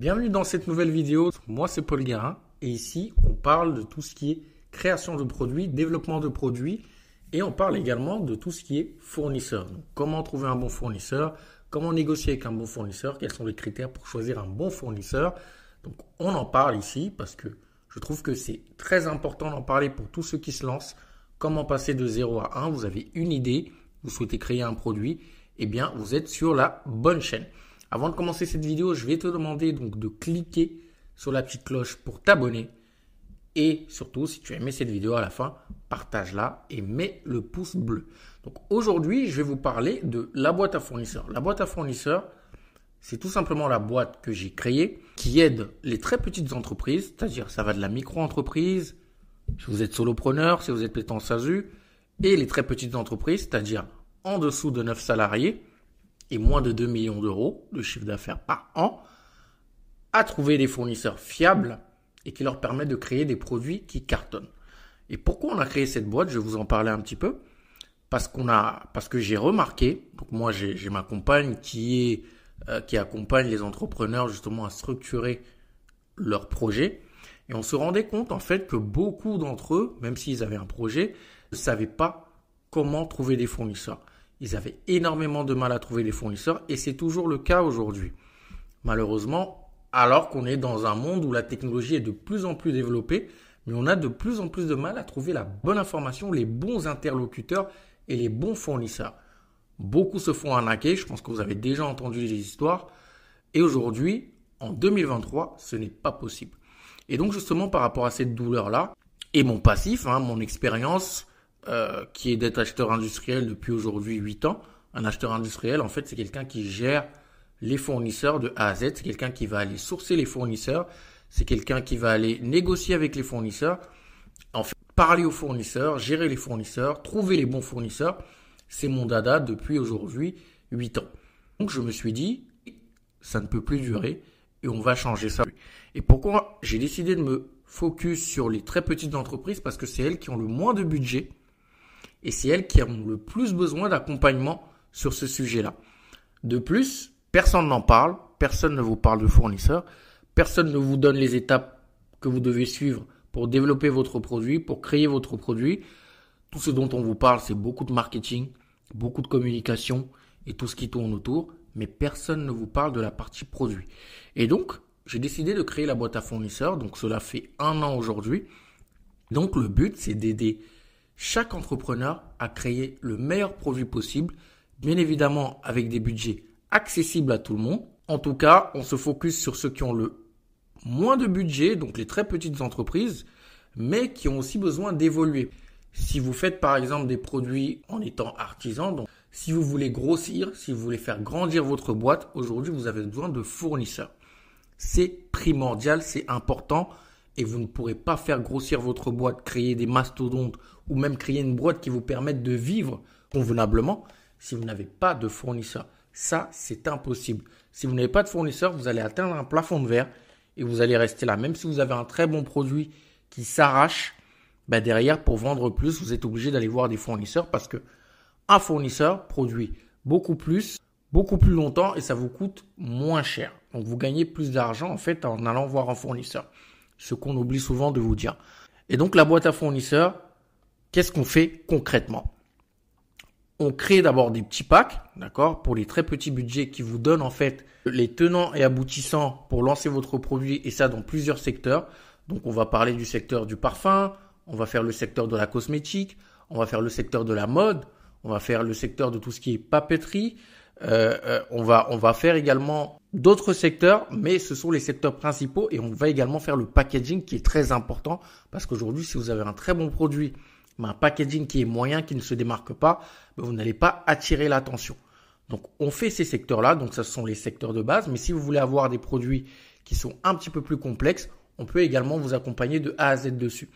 Bienvenue dans cette nouvelle vidéo. Moi, c'est Paul Guérin et ici, on parle de tout ce qui est création de produits, développement de produits et on parle également de tout ce qui est fournisseur. Donc, comment trouver un bon fournisseur, comment négocier avec un bon fournisseur, quels sont les critères pour choisir un bon fournisseur? Donc, on en parle ici parce que je trouve que c'est très important d'en parler pour tous ceux qui se lancent. Comment passer de 0 à 1 Vous avez une idée, vous souhaitez créer un produit, eh bien, vous êtes sur la bonne chaîne. Avant de commencer cette vidéo, je vais te demander donc de cliquer sur la petite cloche pour t'abonner. Et surtout, si tu as aimé cette vidéo à la fin, partage-la et mets le pouce bleu. Donc aujourd'hui, je vais vous parler de la boîte à fournisseurs. La boîte à fournisseurs, c'est tout simplement la boîte que j'ai créée qui aide les très petites entreprises, c'est-à-dire ça va de la micro-entreprise, si vous êtes solopreneur, si vous êtes en SASU, et les très petites entreprises, c'est-à-dire en dessous de 9 salariés, et moins de 2 millions d'euros de chiffre d'affaires par an, à trouver des fournisseurs fiables et qui leur permettent de créer des produits qui cartonnent. Et pourquoi on a créé cette boîte? Je vais vous en parler un petit peu. Parce qu'on a, parce que j'ai remarqué, donc moi j'ai ma compagne qui est, euh, qui accompagne les entrepreneurs justement à structurer leurs projets. Et on se rendait compte en fait que beaucoup d'entre eux, même s'ils avaient un projet, ne savaient pas comment trouver des fournisseurs. Ils avaient énormément de mal à trouver des fournisseurs et c'est toujours le cas aujourd'hui. Malheureusement, alors qu'on est dans un monde où la technologie est de plus en plus développée, mais on a de plus en plus de mal à trouver la bonne information, les bons interlocuteurs et les bons fournisseurs. Beaucoup se font arnaquer, je pense que vous avez déjà entendu des histoires, et aujourd'hui, en 2023, ce n'est pas possible. Et donc justement par rapport à cette douleur-là, et mon passif, hein, mon expérience, euh, qui est d'être acheteur industriel depuis aujourd'hui 8 ans. Un acheteur industriel, en fait, c'est quelqu'un qui gère les fournisseurs de A à Z. C'est quelqu'un qui va aller sourcer les fournisseurs. C'est quelqu'un qui va aller négocier avec les fournisseurs. En fait, parler aux fournisseurs, gérer les fournisseurs, trouver les bons fournisseurs. C'est mon dada depuis aujourd'hui 8 ans. Donc je me suis dit, ça ne peut plus durer et on va changer ça. Et pourquoi j'ai décidé de me focus sur les très petites entreprises? Parce que c'est elles qui ont le moins de budget et c'est elles qui ont le plus besoin d'accompagnement sur ce sujet-là. De plus, personne n'en parle, personne ne vous parle de fournisseurs, personne ne vous donne les étapes que vous devez suivre pour développer votre produit, pour créer votre produit. Tout ce dont on vous parle, c'est beaucoup de marketing, beaucoup de communication et tout ce qui tourne autour, mais personne ne vous parle de la partie produit. Et donc, j'ai décidé de créer la boîte à fournisseurs, donc cela fait un an aujourd'hui. Donc le but, c'est d'aider chaque entrepreneur a créé le meilleur produit possible, bien évidemment avec des budgets accessibles à tout le monde. En tout cas, on se focus sur ceux qui ont le moins de budget, donc les très petites entreprises, mais qui ont aussi besoin d'évoluer. Si vous faites par exemple des produits en étant artisan, donc si vous voulez grossir, si vous voulez faire grandir votre boîte, aujourd'hui vous avez besoin de fournisseurs. C'est primordial, c'est important et vous ne pourrez pas faire grossir votre boîte, créer des mastodontes ou même créer une boîte qui vous permette de vivre convenablement si vous n'avez pas de fournisseur. Ça, c'est impossible. Si vous n'avez pas de fournisseur, vous allez atteindre un plafond de verre et vous allez rester là. Même si vous avez un très bon produit qui s'arrache, bah derrière, pour vendre plus, vous êtes obligé d'aller voir des fournisseurs parce que un fournisseur produit beaucoup plus, beaucoup plus longtemps et ça vous coûte moins cher. Donc vous gagnez plus d'argent en fait en allant voir un fournisseur ce qu'on oublie souvent de vous dire. Et donc la boîte à fournisseurs, qu'est-ce qu'on fait concrètement? On crée d'abord des petits packs, d'accord, pour les très petits budgets qui vous donnent en fait les tenants et aboutissants pour lancer votre produit et ça dans plusieurs secteurs. Donc on va parler du secteur du parfum, on va faire le secteur de la cosmétique, on va faire le secteur de la mode, on va faire le secteur de tout ce qui est papeterie, euh, euh, on va faire également d'autres secteurs, mais ce sont les secteurs principaux et on va également faire le packaging qui est très important parce qu'aujourd'hui, si vous avez un très bon produit, mais un packaging qui est moyen, qui ne se démarque pas, ben, vous n'allez pas attirer l'attention. Donc, on fait ces secteurs-là, donc ce sont les secteurs de base, mais si vous voulez avoir des produits qui sont un petit peu plus complexes, on peut également vous accompagner de A à Z dessus.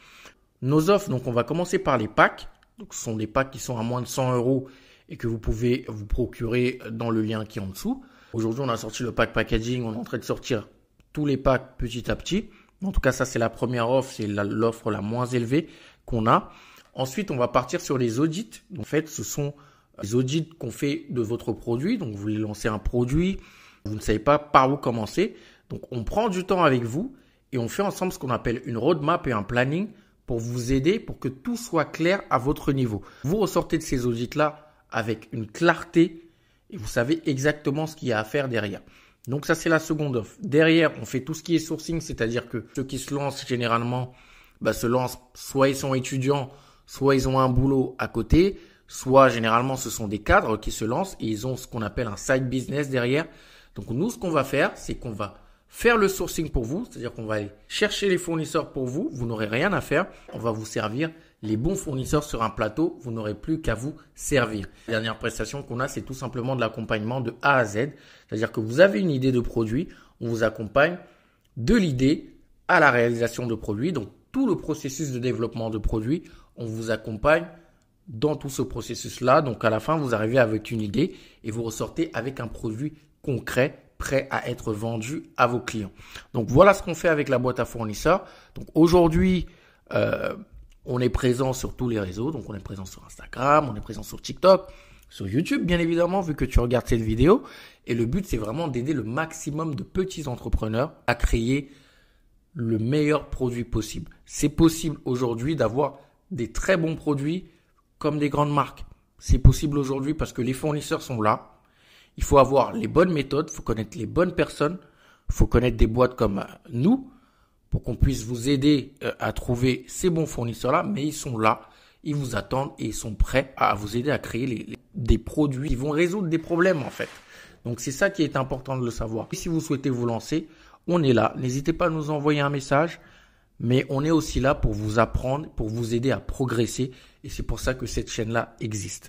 Nos offres, donc on va commencer par les packs. Ce sont des packs qui sont à moins de 100 euros et que vous pouvez vous procurer dans le lien qui est en dessous. Aujourd'hui, on a sorti le pack packaging, on est en train de sortir tous les packs petit à petit. En tout cas, ça c'est la première offre, c'est l'offre la, moins élevée qu'on a. Ensuite, on va partir sur les audits. En fait, ce sont les audits qu'on fait de votre produit. Donc, vous voulez lancer un produit, vous ne savez pas par où commencer. Donc on prend du temps avec vous et on fait ensemble ce qu'on appelle une roadmap et un planning pour vous aider pour que tout soit clair à votre niveau. Vous ressortez de ces audits-là avec une clarté et vous savez exactement ce qu'il y a à faire derrière. Donc ça, c'est la seconde offre. Derrière, on fait tout ce qui est sourcing, c'est-à-dire que ceux qui se lancent généralement bah, se lancent, soit ils sont étudiants, soit ils ont un boulot à côté, soit généralement ce sont des cadres qui se lancent et ils ont ce qu'on appelle un side business derrière. Donc nous, ce qu'on va faire, c'est qu'on va faire le sourcing pour vous, c'est-à-dire qu'on va aller chercher les fournisseurs pour vous, vous n'aurez rien à faire, on va vous servir les bons fournisseurs sur un plateau, vous n'aurez plus qu'à vous servir. La dernière prestation qu'on a, c'est tout simplement de l'accompagnement de A à Z, c'est-à-dire que vous avez une idée de produit, on vous accompagne de l'idée à la réalisation de produits, donc tout le processus de développement de produits, on vous accompagne dans tout ce processus-là. Donc à la fin, vous arrivez avec une idée et vous ressortez avec un produit concret prêt à être vendu à vos clients. Donc voilà ce qu'on fait avec la boîte à fournisseurs. Donc aujourd'hui, euh, on est présent sur tous les réseaux. Donc on est présent sur Instagram, on est présent sur TikTok, sur YouTube, bien évidemment, vu que tu regardes cette vidéo. Et le but, c'est vraiment d'aider le maximum de petits entrepreneurs à créer le meilleur produit possible. C'est possible aujourd'hui d'avoir des très bons produits comme des grandes marques. C'est possible aujourd'hui parce que les fournisseurs sont là. Il faut avoir les bonnes méthodes, il faut connaître les bonnes personnes, il faut connaître des boîtes comme nous pour qu'on puisse vous aider euh, à trouver ces bons fournisseurs-là, mais ils sont là, ils vous attendent et ils sont prêts à vous aider à créer des produits qui vont résoudre des problèmes en fait. Donc c'est ça qui est important de le savoir. Et si vous souhaitez vous lancer, on est là. N'hésitez pas à nous envoyer un message, mais on est aussi là pour vous apprendre, pour vous aider à progresser et c'est pour ça que cette chaîne-là existe.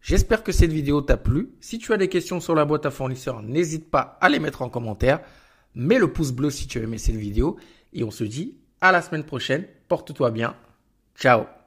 J'espère que cette vidéo t'a plu. Si tu as des questions sur la boîte à fournisseurs, n'hésite pas à les mettre en commentaire. Mets le pouce bleu si tu as aimé cette vidéo. Et on se dit à la semaine prochaine. Porte-toi bien. Ciao